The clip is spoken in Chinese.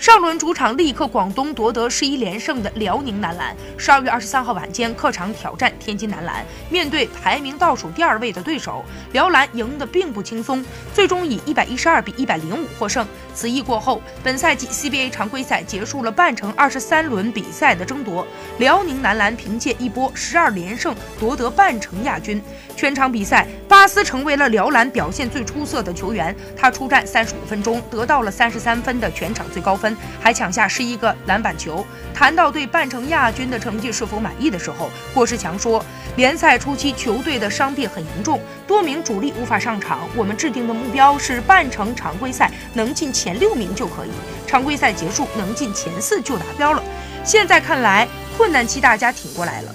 上轮主场力克广东，夺得十一连胜的辽宁男篮，十二月二十三号晚间客场挑战天津男篮。面对排名倒数第二位的对手，辽篮赢得并不轻松，最终以一百一十二比一百零五获胜。此役过后，本赛季 CBA 常规赛结束了半程二十三轮比赛的争夺，辽宁男篮凭借一波十二连胜夺得半程亚军。全场比赛，巴斯成为了辽篮表现最出色的球员，他出战三十五分钟，得到了三十三分的全场最高分。还抢下十一个篮板球。谈到对半程亚军的成绩是否满意的时候，郭士强说：“联赛初期球队的伤病很严重，多名主力无法上场。我们制定的目标是半程常规赛能进前六名就可以，常规赛结束能进前四就达标了。现在看来，困难期大家挺过来了。”